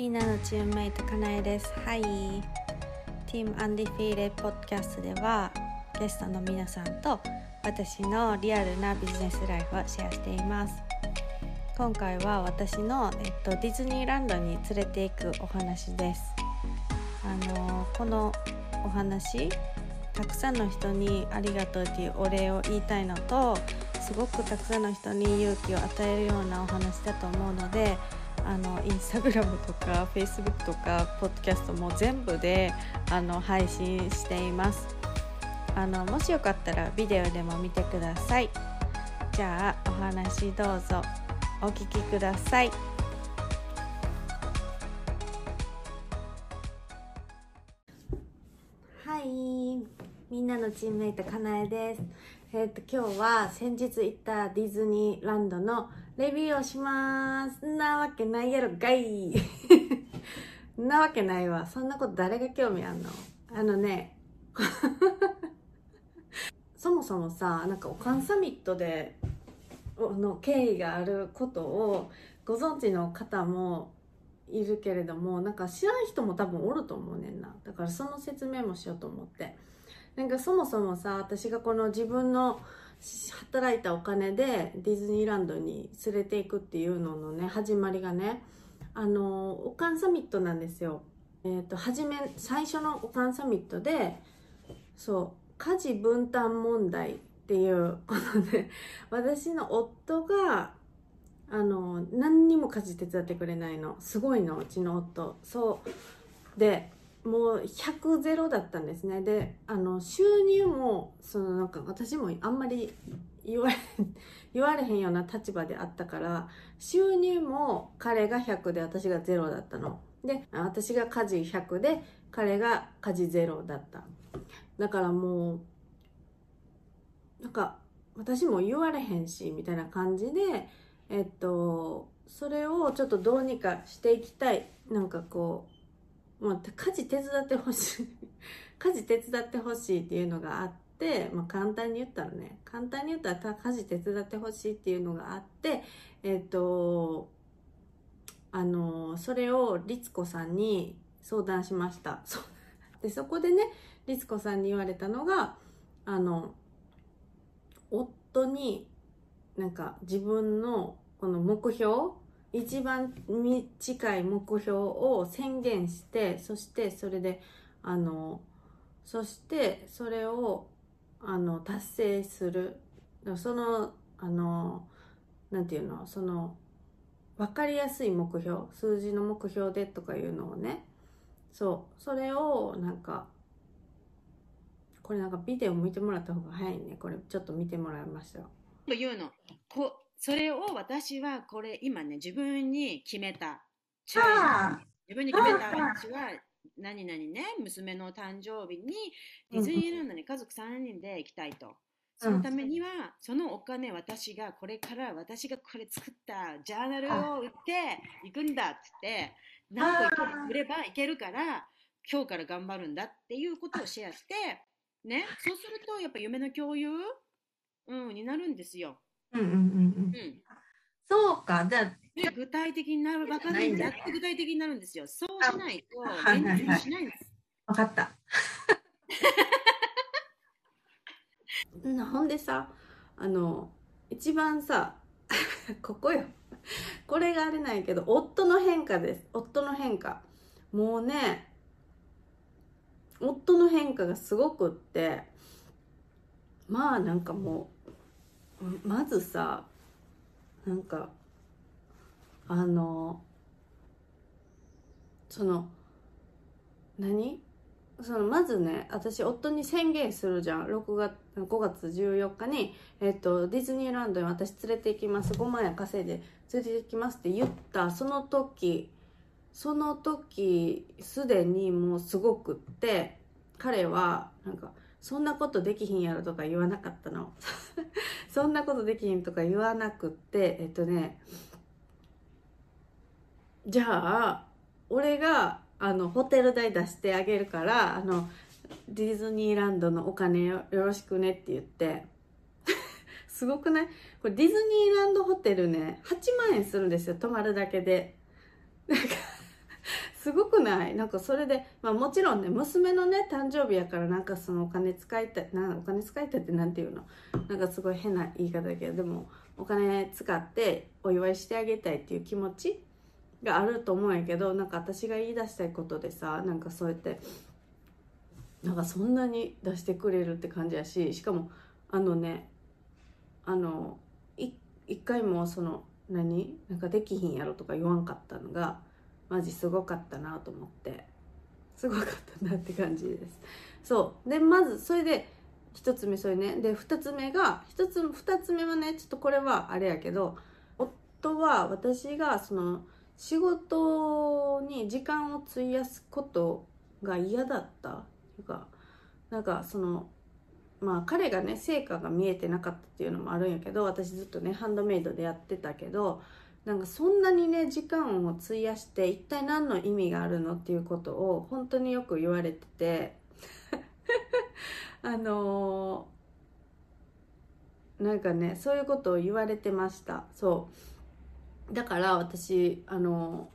みんなのチームメイトかなえです。はい。ティームアンディフィーレポッドキャストではゲストの皆さんと私のリアルなビジネスライフをシェアしています。今回は私の、えっと、ディズニーランドに連れていくお話です。あのこのお話たくさんの人にありがとうというお礼を言いたいのとすごくたくさんの人に勇気を与えるようなお話だと思うのであのインスタグラムとか フェイスブックとかポッドキャストも全部であの配信しています。あのもしよかったらビデオでも見てください。じゃあお話どうぞ。お聞きください。はい。みんなのチームメイトかなえです。えっ、と今日は先日行ったディズニーランドのレビューをします。なわけないやろがい なわけないわ。そんなこと誰が興味あんの？あのね。そもそもさなんかオカンサミットでの経緯があることをご存知の方もいるけれどもなんか知らん人も多分おると思うねんな。だからその説明もしようと思って。なんかそもそもさ私がこの自分の働いたお金でディズニーランドに連れていくっていうののね始まりがねあのオカンサミットなんですよ。えっ、ー、と初め最初のオカンサミットでそう家事分担問題っていうことで 私の夫があの何にも家事手伝ってくれないの。すごいのうちの夫。そう。でもう100ゼロだったんですね。であの収入もそのなんか私もあんまり言われ 言われへんような立場であったから収入も彼が100で私が0だったの。で私が家事100で彼が家事0だった。だからもうなんか私も言われへんしみたいな感じでえっとそれをちょっとどうにかしていきたい。なんかこうまあ、家事手伝ってほしい。家事手伝ってほしいっていうのがあって、まあ、簡単に言ったらね簡単に言ったら家事手伝ってほしいっていうのがあってえっ、ー、とあのそれを律子さんに相談しました。そ でそこでね律子さんに言われたのがあの夫になんか自分のこの目標一番近い目標を宣言してそしてそれであのそしてそれをあの達成する。そのあのなんていうの？その分かりやすい目標数字の目標でとかいうのをね。そう。それをなんかこれなんかビデオ見てもらった方が早いね。これちょっと見てもらいました。言うの。こそれを私はこれ今ね自分に決めた。自分に決めた私は何々ね娘の誕生日にディズニーランドに家族3人で行きたいと。そのためには、そのお金私がこれから私がこれ作ったジャーナルを売って行くんだって何個売ればいけるから今日から頑張るんだっていうことをシェアしてねそうするとやっぱ夢の共有、うん、になるんですよ。うんうんうんうん。そうか、じゃあ。具体的になる、わかんないんやって具体的になるんですよ。そうしないと、現実しないんです。わかった。ほんでさ、あの、一番さ、ここよ。これがあれないけど、夫の変化です。夫の変化。もうね、夫の変化がすごくって、まあなんかもう、まずさなんかあのその何？そのまずね私夫に宣言するじゃん。6月5月14日に、えっと、ディズニーランドに私連れて行きます。5万円稼いで連れて行きますって言った。その時その時すでにもうすごくって彼はなんかそんなことできひんやろとか言わなかったの。そんなことできひんとか言わなくって、えっとね、じゃあ、俺が、あの、ホテル代出してあげるから、あの、ディズニーランドのお金よろしくねって言って、すごくない？これディズニーランドホテルね、8万円するんですよ、泊まるだけで。なんか、すごくない？なんかそれで、まあ、もちろんね娘のね誕生日やからなんかそのお金使いたいお金使いたいってなんていうの？なんかすごい変な言い方だけどでもお金使ってお祝いしてあげたいっていう気持ちがあると思うんやけどなんか私が言い出したいことでさなんかそうやってなんかそんなに出してくれるって感じやししかもあのねあの一回もその何？なんかできひんやろとか言わんかったのがマジすごかったなと思って。すごかったなって感じです。そう。でまずそれで一つ目それね。で二つ目が一つ二つ目はねちょっとこれはあれやけど夫は私がその仕事に時間を費やすことが嫌だった。っていうかなんかそのまあ彼がね成果が見えてなかったっていうのもあるんやけど私ずっとねハンドメイドでやってたけどなんかそんなにね時間を費やして一体何の意味があるのっていうことを本当によく言われてて あのー、なんかねそういうことを言われてました。そう。だから私あの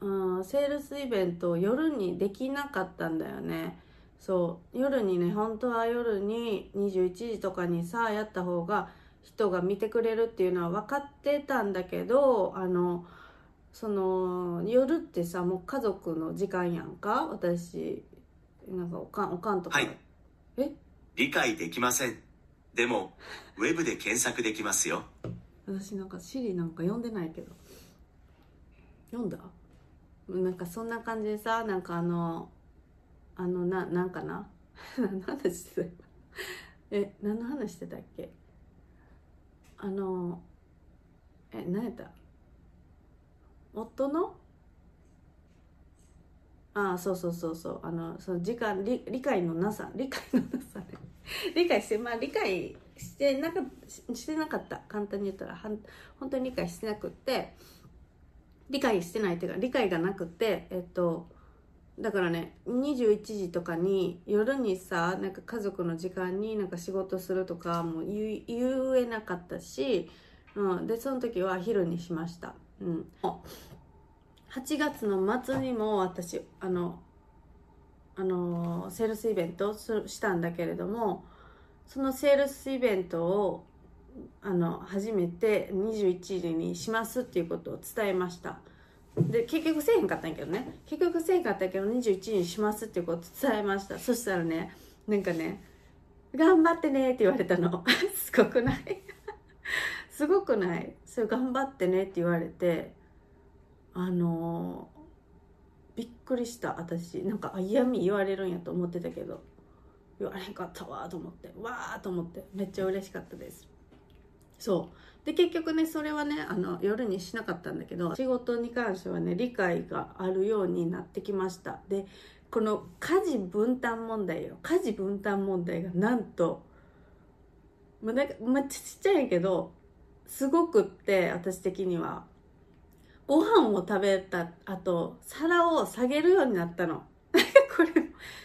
ー、うん、セールスイベントを夜にできなかったんだよね。そう。夜にね本当は夜に21時とかにさあやった方が人が見てくれるっていうのは分かってたんだけどあのその夜ってさもう家族の時間やんか？私なんかおかんおかんとか、はい、え？理解できません。でもウェブで検索できますよ。私なんかシリなんか読んでないけど。読んだ？なんかそんな感じでさなんかあのあのななんかな？何の話してた？え何の話してたっけ？あのえ何やった？夫の？ああそうそうそうそう。あのその時間理理解のなさ。理解のなさね。理解してまあ理解してなかしてなかった。簡単に言ったらはん本当に理解してなくって理解してないっていうか理解がなくてえっとだからね21時とかに夜にさなんか家族の時間になんか仕事するとかも言えなかったし、うん、でその時は昼にしました、うん、8月の末にも私あのあのセールスイベントしたんだけれどもそのセールスイベントをあの初めて21時にしますっていうことを伝えました。で結局せえへんかったんやけどね。結局せえへんかったけど21時にしますっていうこと伝えました。そしたらねなんかね「頑張ってね」って言われたの。すごくない？すごくない？それ頑張ってねって言われてあのー、びっくりした。私なんか嫌味言われるんやと思ってたけど。言われへんかったわと思って。わーと思って。めっちゃ嬉しかったです。そう。で結局ねそれはねあの夜にしなかったんだけど仕事に関してはね理解があるようになってきました。でこの家事分担問題よ。家事分担問題がなんとまあ、なんかまあ、ちっちゃいけどすごくって私的には。ご飯を食べた後皿を下げるようになったの。これ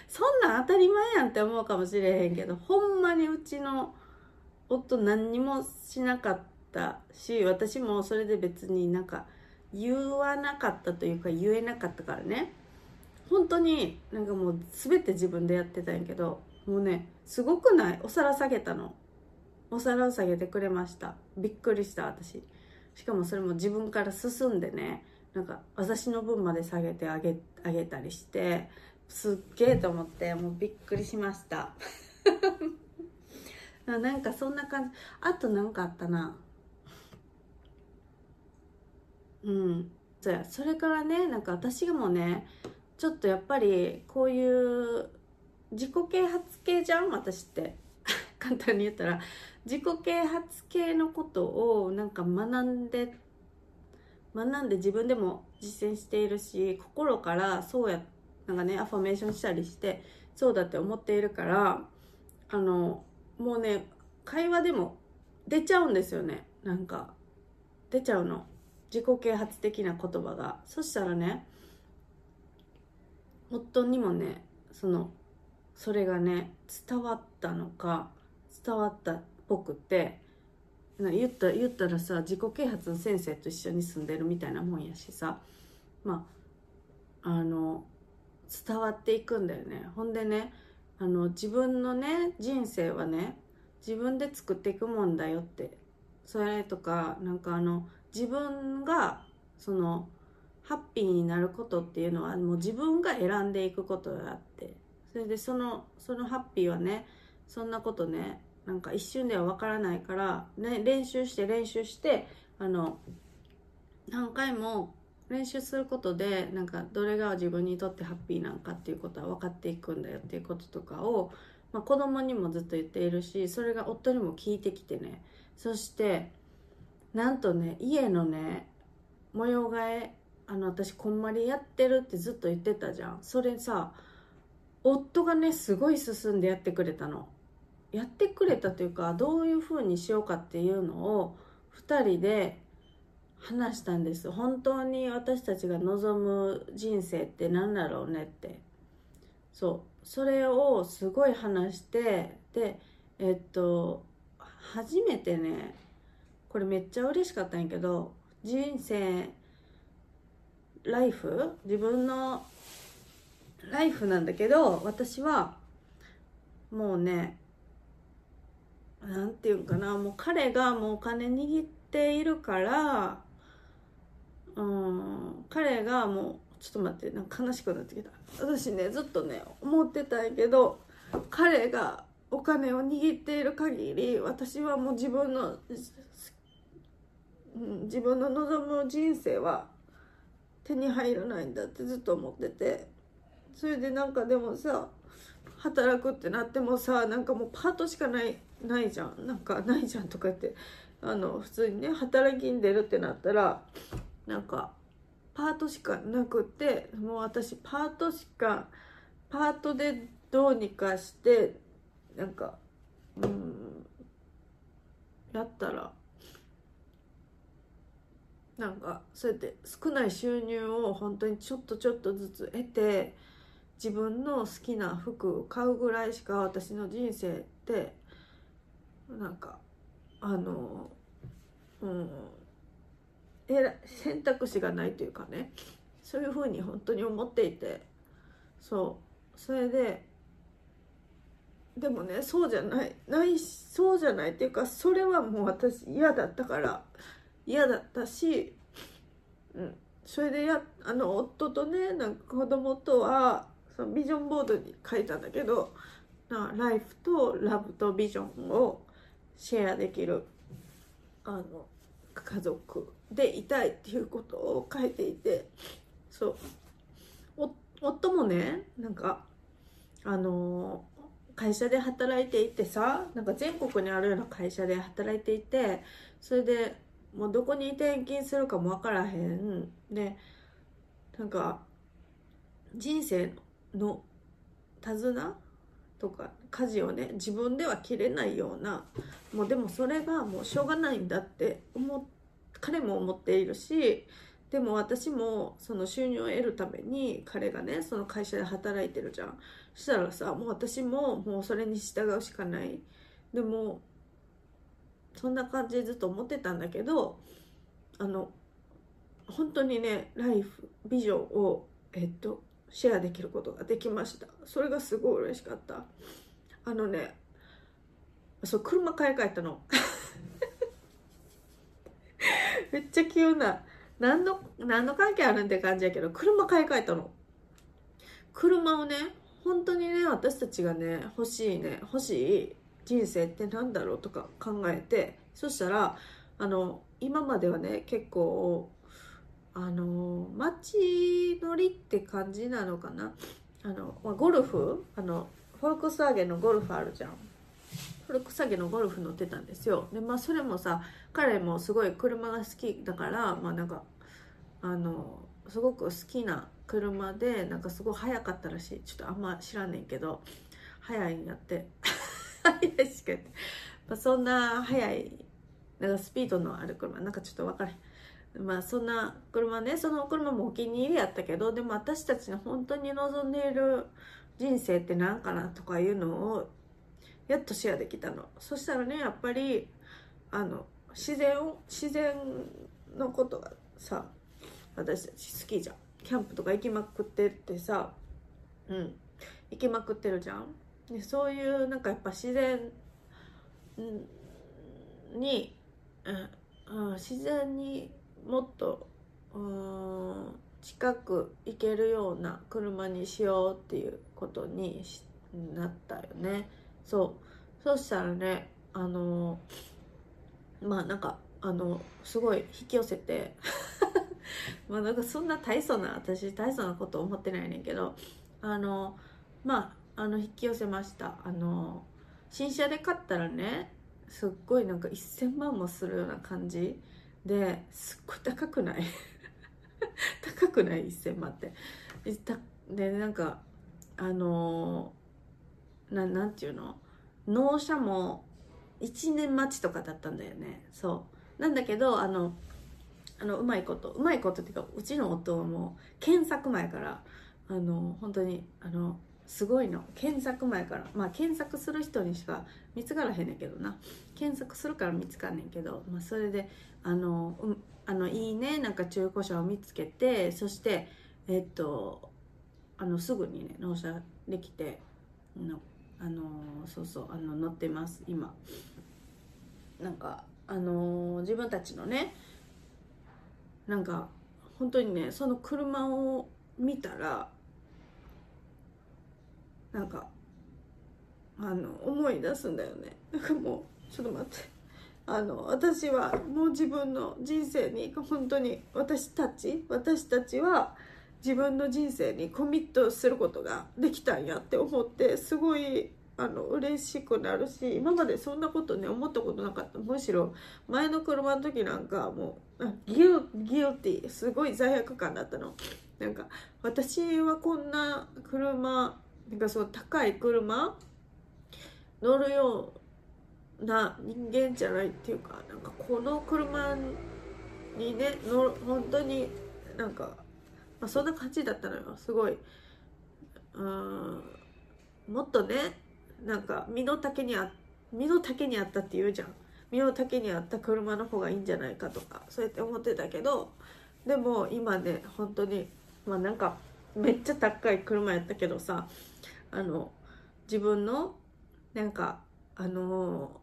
そんなん当たり前やんって思うかもしれへんけどほんまにうちの夫何にもしなかった。たし私もそれで別になんか言わなかったというか言えなかったからね。本当になんかもう全て自分でやってたんやけどもうねすごくない？お皿下げたの。お皿を下げてくれました。びっくりした私。しかもそれも自分から進んでねなんか私の分まで下げてあげあげたりしてすっげえと思ってもうびっくりしました。なんかそんな感じ。あと何かあったな。うん。そうやそれからねなんか私もねちょっとやっぱりこういう自己啓発系じゃん私って。簡単に言ったら。自己啓発系のことをなんか学んで学んで自分でも実践しているし心からそうやなんかねアファメーションしたりしてそうだって思っているからあのもうね会話でも出ちゃうんですよね。なんか出ちゃうの。自己啓発的な言葉が。そしたらね夫にもねそのそれがね伝わったのか伝わったっぽくて言った言ったらさ自己啓発の先生と一緒に住んでるみたいなもんやしさまああの伝わっていくんだよね。ほんでねあの自分のね人生はね自分で作っていくもんだよって。それとかなんかあの自分がそのハッピーになることっていうのはもう自分が選んでいくことがあって。それでそのそのハッピーはねそんなことねなんか一瞬ではわからないから、ね、練習して練習してあの何回も練習することでなんかどれが自分にとってハッピーなんかっていうことは分かっていくんだよっていうこととかを、まあ、子供にもずっと言っているしそれが夫にも聞いてきてね。そしてなんとね家のね模様替えあの私こんまりやってるってずっと言ってたじゃん。それさ夫がねすごい進んでやってくれたの。やってくれたというかどういう風にしようかっていうのを2人で話したんです。本当に私たちが望む人生って何だろうねって。そう。それをすごい話してでえっと初めてねこれめっちゃ嬉しかったんやけど人生ライフ自分のライフなんだけど私はもうねなんていうんかなもう彼がもうお金握っているからうん彼がもうちょっと待ってなんか悲しくなってきた。私ねずっとね思ってたんやけど彼がお金を握っている限り私はもう自分の好、うん、自分の望む人生は手に入らないんだってずっと思ってて。それでなんかでもさ働くってなってもさなんかもうパートしかないないじゃん。なんかないじゃんとか言ってあの普通にね働きに出るってなったらなんかパートしかなくってもう私パートしかパートでどうにかしてなんかうんやったらなんかそうやって少ない収入を本当にちょっとちょっとずつ得て自分の好きな服を買うぐらいしか私の人生ってなんかあのうん選択肢がないというかねそういうふうに本当に思っていてそうそれででもねそうじゃないないそうじゃないっていうかそれはもう私嫌だったから嫌だったし、うん、それでやあの夫とねなんか子供とはそのビジョンボードに書いたんだけどなライフとラブとビジョンをシェアできるあの家族でいたいっていうことを書いていてそう。夫もねなんかあの会社で働いていてさなんか全国にあるような会社で働いていてそれでもうどこに転勤するかも分からへん。でなんか人生の手綱とか家事をね自分では切れないようなもうでもそれがもうしょうがないんだって思彼も思っているしでも私もその収入を得るために彼がねその会社で働いてるじゃん。そしたらさもう私ももうそれに従うしかない。でもそんな感じでずっと思ってたんだけどあの本当にねライフビジョンをえっとシェアできることができました。それがすごい嬉しかった。あのねそう車買い替えたの。めっちゃ急な何の何の関係あるんって感じやけど車買い替えたの。車をね本当にね私たちがね欲しいね欲しい人生って何だろうとか考えてそしたらあの今まではね結構あの街乗りって感じなのかな？あのまゴルフ？あのフォルクスワーゲンのゴルフあるじゃん。フォルクスワーゲンのゴルフ乗ってたんですよ。でまあそれもさ彼もすごい車が好きだからまあなんかあのすごく好きな車でなんかすごい速かったらしい。ちょっとあんま知らんねんけど速いんやって。速いしか言って、まあ、そんな速いなんかスピードのある車なんかちょっと分からへん。まあそんな車ねその車もお気に入りやったけどでも私たちの本当に望んでいる人生って何かなとかいうのをやっとシェアできたの。そしたらねやっぱりあの自然を自然のことがさ私たち好きじゃん。キャンプとか行きまくってってさうん。行きまくってるじゃん。でそういうなんかやっぱ自然に、うん、自然にもっとうん近く行けるような車にしようっていうことになったよね。そう。そしたらねあのまあなんかあのすごい引き寄せて まあなんかそんな大層な私大層なこと思ってないねんけどあのまああの引き寄せました。あの新車で買ったらねすっごいなんか1000万もするような感じ。ですっごい高くない？高くない？1000万って。でなんかあのななんていうの？納車も1年待ちとかだったんだよね。そう。なんだけどあのあのうまいことうまいことっていうかうちの夫はもう検索前からあの本当にあのすごいの。検索前から。まあ検索する人にしか見つからへんねんけどな。検索するから見つかんねんけど、まあ、それであの、うん、あのいいねなんか中古車を見つけてそしてえっとあのすぐにね納車できてのあのそうそうあの乗ってます今。なんかあの自分たちのねなんか本当にねその車を見たらなんかあの思い出すんだよね。なんかもうちょっと待って。あの私はもう自分の人生に本当に私たち私たちは自分の人生にコミットすることができたんやって思ってすごいあの嬉しくなるし今までそんなことね思ったことなかった。むしろ前の車の時なんかもうギュギュってすごい罪悪感だったの。なんか私はこんな車なんかそう高い車？乗るような人間じゃないっていうかなんかこの車にね乗本当になんか、まあ、そんな感じだったのよすごい。うんもっとねなんか身の丈にあ身の丈にあったって言うじゃん。身の丈にあった車の方がいいんじゃないかとかそうやって思ってたけどでも今ね本当にまあなんかめっちゃ高い車やったけどさあの自分のなんかあの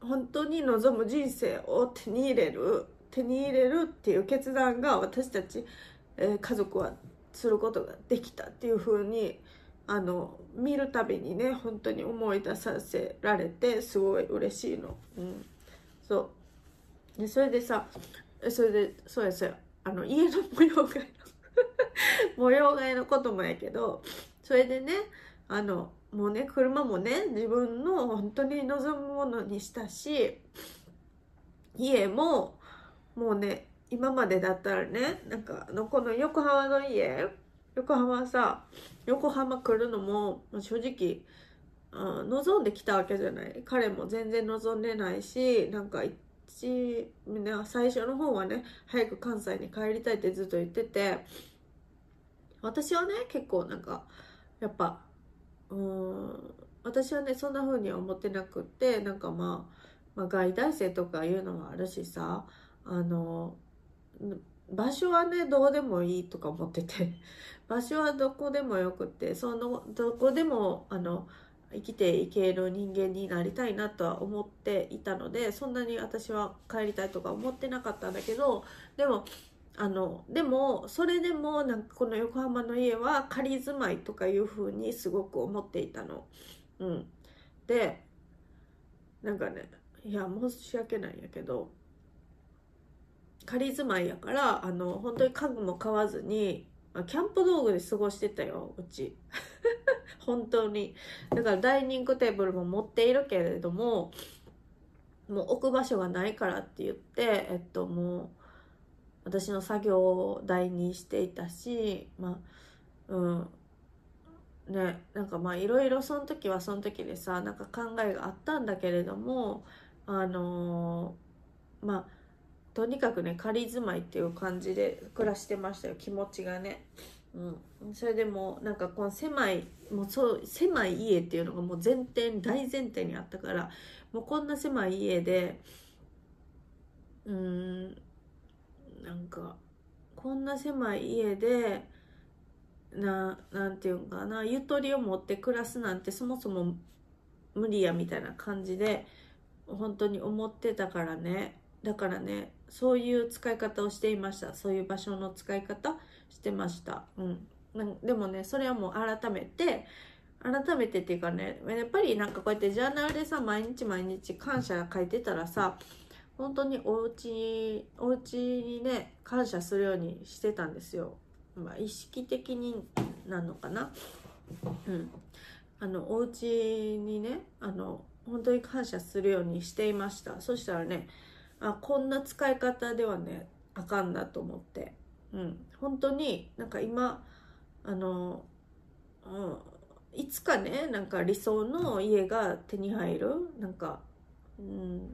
本当に望む人生を手に入れる手に入れるっていう決断が私たち、えー、家族はすることができたっていう風にあの見るたびにね本当に思い出させられてすごい嬉しいの。うん、そう。でそれでさそれでそうやそうや。あの家の模様替え 模様替えのこともやけどそれでねあのもうね車もね自分の本当に望むものにしたし家ももうね今までだったらねなんかのこの横浜の家横浜さ横浜来るのも正直、うん、望んできたわけじゃない。彼も全然望んでないしなんか一最初の方はね早く関西に帰りたいってずっと言ってて私はね結構なんかやっぱうん私はねそんな風には思ってなくってなんかまあ、まあ、外大生とかいうのもあるしさあの場所はねどうでもいいとか思ってて場所はどこでもよくってそのどこでもあの生きていける人間になりたいなとは思っていたのでそんなに私は帰りたいとか思ってなかったんだけどでもあのでもそれでもなんかこの横浜の家は仮住まいとかいう風にすごく思っていたの。うん、でなんかねいや申し訳ないんやけど仮住まいやからあの本当に家具も買わずにキャンプ道具で過ごしてたようち。本当に。だからダイニングテーブルも持っているけれどももう置く場所がないからって言ってえっともう私の作業台にしていたしまあうん。ねなんかまあいろいろその時はその時でさなんか考えがあったんだけれどもあのー、まあとにかくね仮住まいっていう感じで暮らしてましたよ。気持ちがね。うん、それでもなんかこの狭いもうそう狭い家っていうのがもう前提大前提にあったからもうこんな狭い家でうーんなんかこんな狭い家でななんていうんかなゆとりを持って暮らすなんてそもそも無理やみたいな感じで本当に思ってたからね。だからねそういう使い方をしていました。そういう場所の使い方してました。うん。でもねそれはもう改めて改めてっていうかねやっぱりなんかこうやってジャーナルでさ毎日毎日感謝書いてたらさ本当にお家お家にね感謝するようにしてたんですよ、まあ、意識的になのかな。うん。あのお家にねあの本当に感謝するようにしていました。そしたらねあこんな使い方ではねあかんなと思って。うん。本当になんか今あの、うん、いつかねなんか理想の家が手に入るなんか、うん、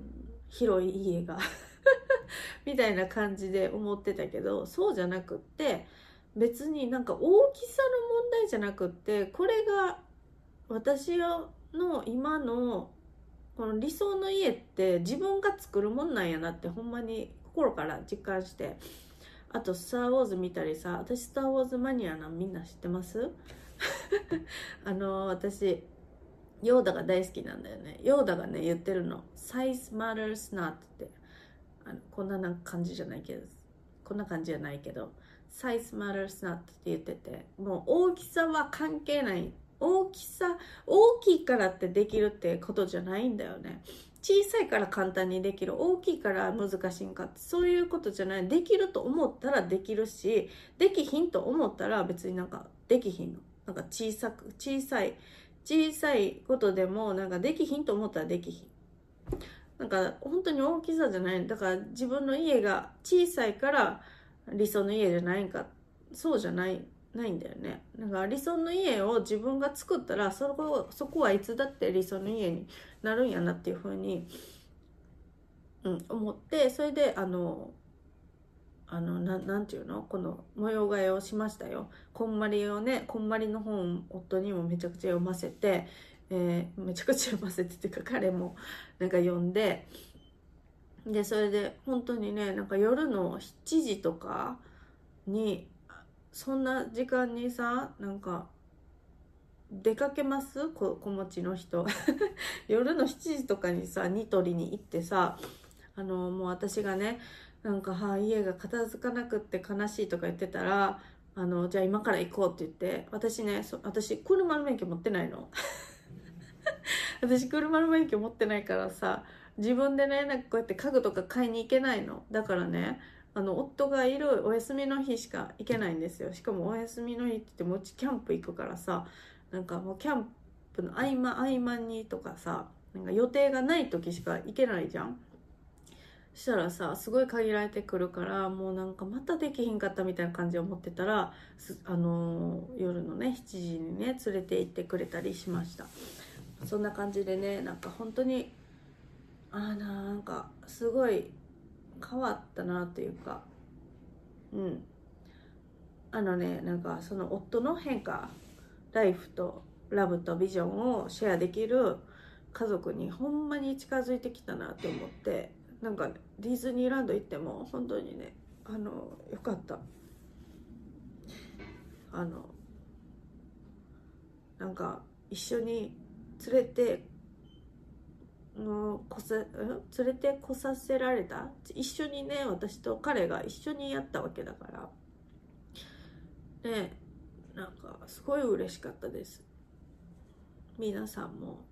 広い家が みたいな感じで思ってたけどそうじゃなくって別になんか大きさの問題じゃなくってこれが私の今のこの理想の家って自分が作るもんなんやなってほんまに心から実感して。あと「スター・ウォーズ」見たりさ私「スター・ウォーズ」マニアなみんな知ってます？あの私ヨーダが大好きなんだよね。ヨーダがね言ってるの「size matters not」って。あのこんなな感じじゃないけどこんな感じじゃないけど「size matters not」って言っててもう大きさは関係ない大きさ大きいからってできるってことじゃないんだよね。小さいから簡単にできる。大きいから難しいんかって。そういうことじゃない。できると思ったらできるしできひんと思ったら別になんかできひんの。なんか小さく小さい小さいことでもなんかできひんと思ったらできひん。なんか本当に大きさじゃない。だから自分の家が小さいから理想の家じゃないんか。そうじゃない。ないんだよね。なんか理想の家を自分が作ったらそこそこはいつだって理想の家になるんやなっていうふうに、うん、思ってそれであのあのななんていうの？この模様替えをしましたよ。こんまりをねこんまりの本夫にもめちゃくちゃ読ませて、えー、めちゃくちゃ読ませてっていうか彼もなんか読んででそれで本当にねなんか夜の7時とかにそんな時間にさなんか出かけます？子持ちの人。夜の7時とかにさニトリに行ってさあのもう私がねなんか、はあ、家が片付かなくって悲しいとか言ってたらあのじゃあ今から行こうって言って私ねそ私車の免許持ってないの。私車の免許持ってないからさ自分でねなんかこうやって家具とか買いに行けないの。だからねあの夫がいるお休みの日しか行けないんですよ。しかもお休みの日ってってもうちキャンプ行くからさなんかもうキャンプの合間合間にとかさなんか予定がない時しか行けないじゃん。したらさすごい限られてくるからもうなんかまたできひんかったみたいな感じで思ってたらあのー、夜のね7時にね連れて行ってくれたりしました。そんな感じでねなんか本当にあなんかすごい変わったなというか。うん。あのねなんかその夫の変化ライフとラブとビジョンをシェアできる家族にほんまに近づいてきたなって思ってなんか、ね、ディズニーランド行っても本当にねあのよかった。あのなんか一緒に連れてのこさ連れてこさせられた？一緒にね私と彼が一緒にやったわけだから。ねなんかすごい嬉しかったです。皆さんも。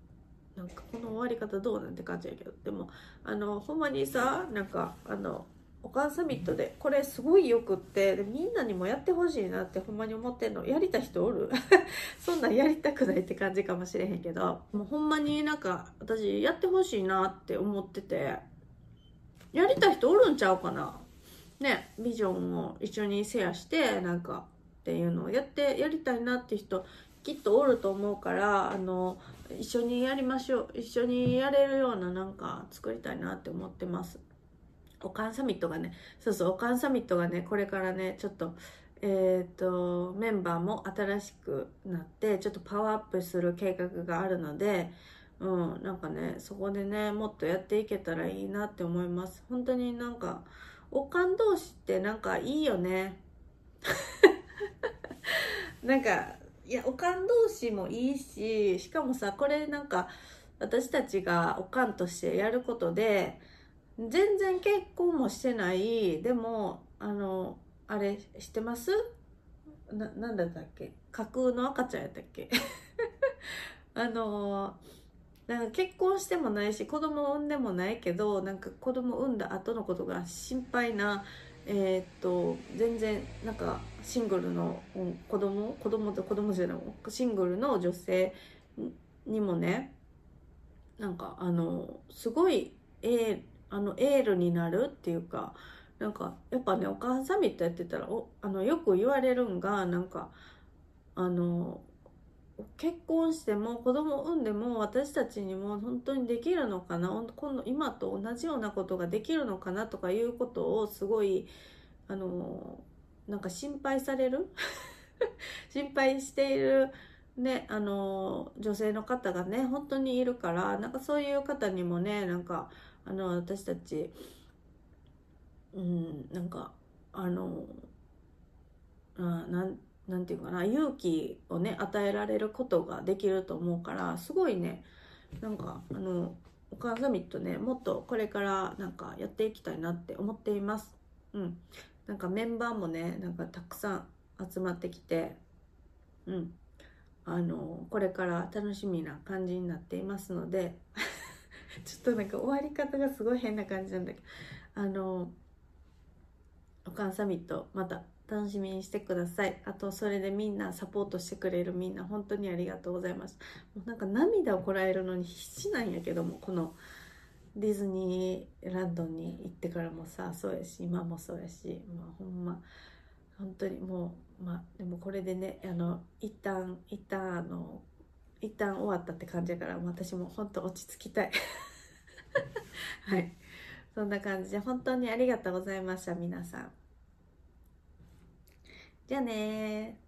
なんかこの終わり方どうなんて感じやけど。でもあのほんまにさなんかあのお母サミットでこれすごいよくってでみんなにもやってほしいなってほんまに思ってんの。やりた人おる？そんなんやりたくないって感じかもしれへんけど。もうほんまになんか私やってほしいなって思ってて。やりた人おるんちゃうかな？ねビジョンを一緒にシェアしてなんかっていうのをやってやりたいなって人きっとおると思うからあの一緒にやりましょう。一緒にやれるようななんか作りたいなって思ってます。オカンサミットがね、そうそう、オカンサミットがね、これからね、ちょっと、えっ、ー、と、メンバーも新しくなって、ちょっとパワーアップする計画があるので、うん、なんかね、そこでね、もっとやっていけたらいいなって思います。本当になんか、おかん同士ってなんかいいよね。なんかいやおかん同士もいいししかもさこれなんか私たちがおかんとしてやることで全然結婚もしてない。でもあのあれ知ってます？ななんだったっけ？架空の赤ちゃんやったっけ？あのなんか結婚してもないし子供産んでもないけどなんか子供産んだ後のことが心配なえーっと全然なんかシングルの子供？子供と子供じゃないシングルの女性にもねなんかあのすごいエーあのエールになるっていうかなんかやっぱねお母さんサミットやってたらおあのよく言われるんがなんかあの結婚しても子供産んでも私たちにも本当にできるのかな今度今と同じようなことができるのかなとかいうことをすごいあのなんか心配される？心配しているねあの女性の方がね本当にいるからなんかそういう方にもねなんかあの私たちうんなんかあのあなんなんていうかな勇気をね与えられることができると思うからすごいねなんかあのお母サミットねもっとこれからなんかやっていきたいなって思っています。うん。なんかメンバーもねなんかたくさん集まってきてうん。あのこれから楽しみな感じになっていますのでちょっとなんか終わり方がすごい変な感じなんだけど。あのおかんサミットまた楽しみにしてください。あとそれでみんなサポートしてくれるみんな本当にありがとうございます。もうなんか涙をこらえるのに必死なんやけどもこのディズニーランドに行ってからもさそうやし今もそうやしまあほんま本当にもうまあでもこれでねあの一旦一旦あの一旦終わったって感じやから私も本当落ち着きたい。はい。そんな感じで本当にありがとうございました皆さん。じゃあね